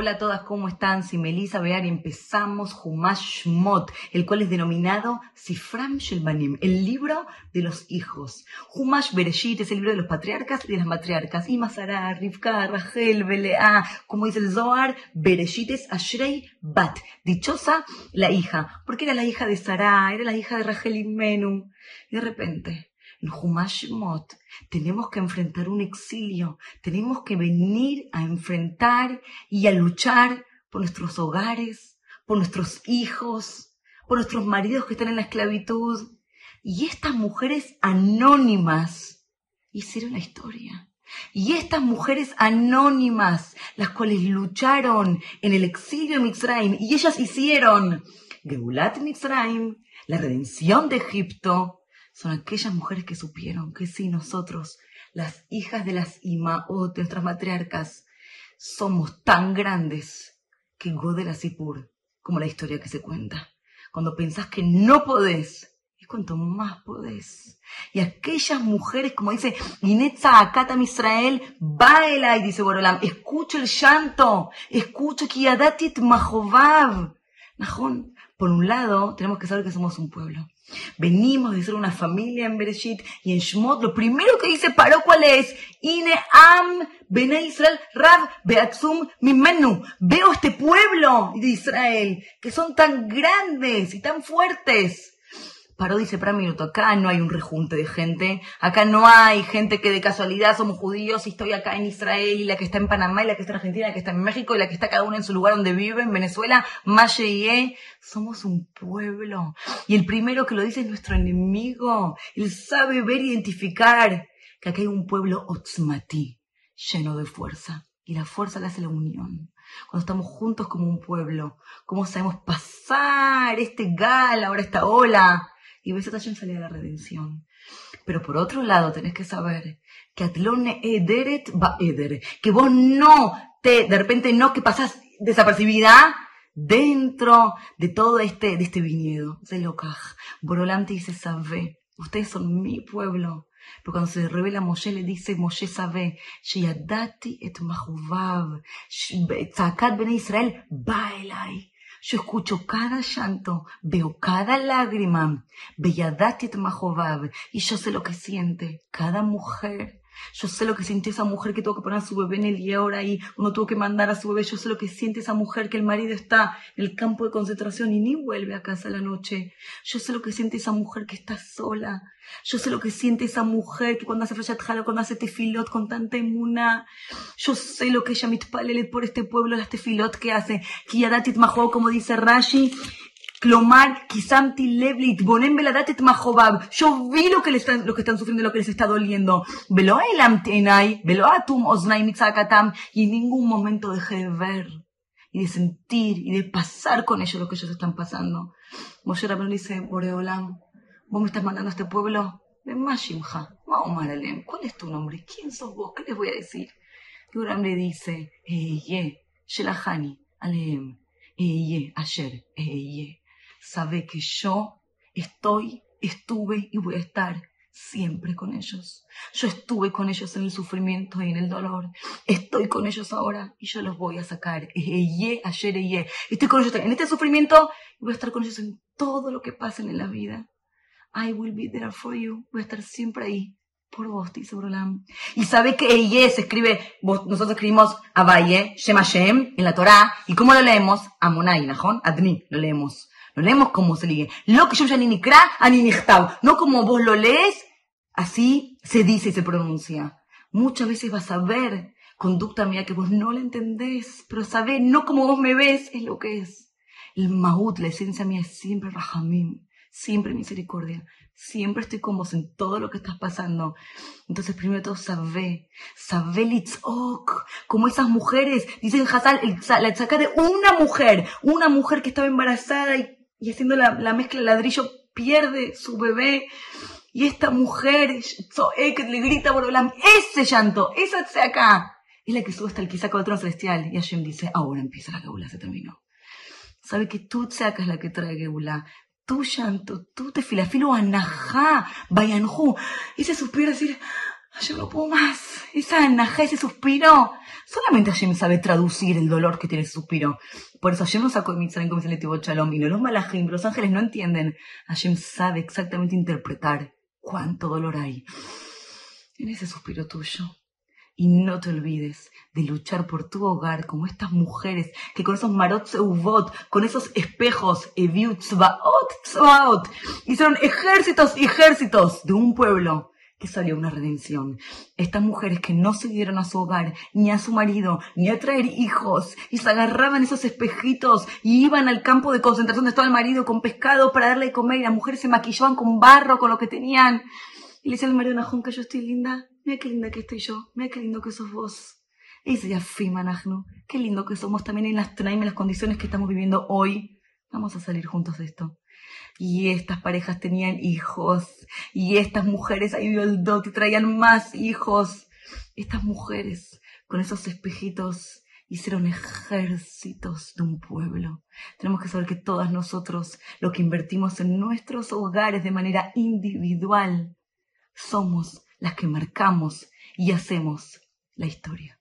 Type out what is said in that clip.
Hola a todas, ¿cómo están? Si Melissa Bear empezamos Humash Shmot, el cual es denominado Sifram Shelbanim, el libro de los hijos. Humash Bereshit es el libro de los patriarcas y de las matriarcas. Y Masara, Rivka, Rachel, Belea, como dice el Zohar, Bereshit es Ashrei Bat, dichosa la hija, porque era la hija de Sarah, era la hija de Rachel y Menú. De repente, en Humash Mot, tenemos que enfrentar un exilio, tenemos que venir a enfrentar y a luchar por nuestros hogares, por nuestros hijos, por nuestros maridos que están en la esclavitud. Y estas mujeres anónimas hicieron la historia. Y estas mujeres anónimas, las cuales lucharon en el exilio de Mitzrayim, y ellas hicieron Geulat Mitzrayim, la redención de Egipto, son aquellas mujeres que supieron que si nosotros, las hijas de las Imaot, nuestras matriarcas, somos tan grandes que Godel Asipur, como la historia que se cuenta. Cuando pensás que no podés, es cuanto más podés. Y aquellas mujeres, como dice Inetza Akatam Israel, baila, y dice Borolam, escucha el llanto, escucha Kiadatit Mahovav. Najón, por un lado, tenemos que saber que somos un pueblo. Venimos de ser una familia en Bereshit y en Shmot lo primero que dice paró cuál es Ine am Bene Israel Rab Beatzum Mimenu. Veo este pueblo de Israel que son tan grandes y tan fuertes paró, dice, para un minuto, acá no hay un rejunte de gente, acá no hay gente que de casualidad somos judíos y estoy acá en Israel y la que está en Panamá y la que está en Argentina, la que está en México y la que está cada uno en su lugar donde vive, en Venezuela, Maye y E. Somos un pueblo. Y el primero que lo dice es nuestro enemigo. Él sabe ver identificar que acá hay un pueblo otzmati, lleno de fuerza. Y la fuerza la hace la unión cuando estamos juntos como un pueblo, cómo sabemos pasar este gal, ahora esta ola, y ves Hashem sale de la redención. Pero por otro lado, tenés que saber que Atlone Ederet va Eder, que vos no te, de repente no, que pasás desapercibida dentro de todo este, de este viñedo. Zelokaj. Borolante dice, sabe, ustedes son mi pueblo. Pero cuando se revela Moshe, le dice, Moshe sabe, Sheyadati et mahuvav, Tzakat ben Israel, baelai. Yo escucho cada llanto, veo cada lágrima, Mahovav, y yo sé lo que siente cada mujer. Yo sé lo que siente esa mujer que tuvo que poner a su bebé en el y ahora y uno tuvo que mandar a su bebé. Yo sé lo que siente esa mujer que el marido está en el campo de concentración y ni vuelve a casa a la noche. Yo sé lo que siente esa mujer que está sola. Yo sé lo que siente esa mujer que cuando hace Flashat cuando hace tefilot con tanta emuna. Yo sé lo que ella mitpalele por este pueblo, las tefilot que hace. Kiyadatit maho, como dice Rashi. Clomar, Kisamti Levlit, Bonem Beladatet Mahobab. Yo vi lo que, les están, lo que están sufriendo, lo que les está doliendo. Velo Elam Tenai, Velo Atum Oznai Mitzakatam. Y en ningún momento dejé de ver y de sentir y de pasar con ellos lo que ellos están pasando. Moshe Rabbeinu dice, Boreolam, Vos me estás mandando a este pueblo Mashimha, Mahomar Alem. ¿Cuál es tu nombre? ¿Quién sos vos? ¿Qué les voy a decir? Y un le dice, Eye, Shelahani, Alem, Eye, Ayer, Eye. Sabe que yo estoy, estuve y voy a estar siempre con ellos. Yo estuve con ellos en el sufrimiento y en el dolor. Estoy con ellos ahora y yo los voy a sacar. Eye, ayer, eye. Estoy con ellos en este sufrimiento y voy a estar con ellos en todo lo que pasen en la vida. I will be there for you. Voy a estar siempre ahí por vos, dice Brolam. Y sabe que Eye se escribe, nosotros escribimos Abaye, Shem Hashem, en la Torah. ¿Y cómo lo leemos? Amonai, Najón, Adni, lo leemos. Lo leemos como se lee. Lo que yo ya ni ani No como vos lo lees, así se dice y se pronuncia. Muchas veces vas a ver conducta mía que vos no la entendés, pero sabés, no como vos me ves, es lo que es. El maut, la esencia mía es siempre Rahamim siempre misericordia, siempre estoy con vos en todo lo que estás pasando. Entonces, primero todo, sabe, sabe litzok, como esas mujeres, dicen Hazal, la saca de una mujer, una mujer que estaba embarazada y, haciendo la, mezcla de ladrillo pierde su bebé. Y esta mujer, que le grita por ese llanto, esa acá, es la que sube hasta el del trono celestial. Y Hashem dice, ahora empieza la geula, se terminó. Sabe que tú sacas la que trae geula tu llanto, tu te filo anajá, vayanjú, ese suspiro decir, yo no puedo más, esa anajá, ese suspiro, Solamente Hashem sabe traducir el dolor que tiene ese suspiro. Por eso Hashem no sacó de Mitzrayim como el Shalom, y no los malajim, los ángeles no entienden. Hashem sabe exactamente interpretar cuánto dolor hay en ese suspiro tuyo. Y no te olvides de luchar por tu hogar como estas mujeres que con esos marot con esos espejos, eviut tzvaot, hicieron ejércitos y ejércitos de un pueblo que salió una redención. Estas mujeres que no se dieron a su hogar, ni a su marido, ni a traer hijos, y se agarraban esos espejitos y iban al campo de concentración donde estaba el marido con pescado para darle de comer, y las mujeres se maquillaban con barro, con lo que tenían. Y le decía al marido Najón que yo estoy linda. Mira qué linda que estoy yo. Mira qué lindo que sos vos. Y decía, Najno. Qué lindo que somos también en las en las condiciones que estamos viviendo hoy. Vamos a salir juntos de esto. Y estas parejas tenían hijos. Y estas mujeres ahí el dot y traían más hijos. Estas mujeres con esos espejitos hicieron ejércitos de un pueblo. Tenemos que saber que todas nosotros, lo que invertimos en nuestros hogares de manera individual, somos las que marcamos y hacemos la historia.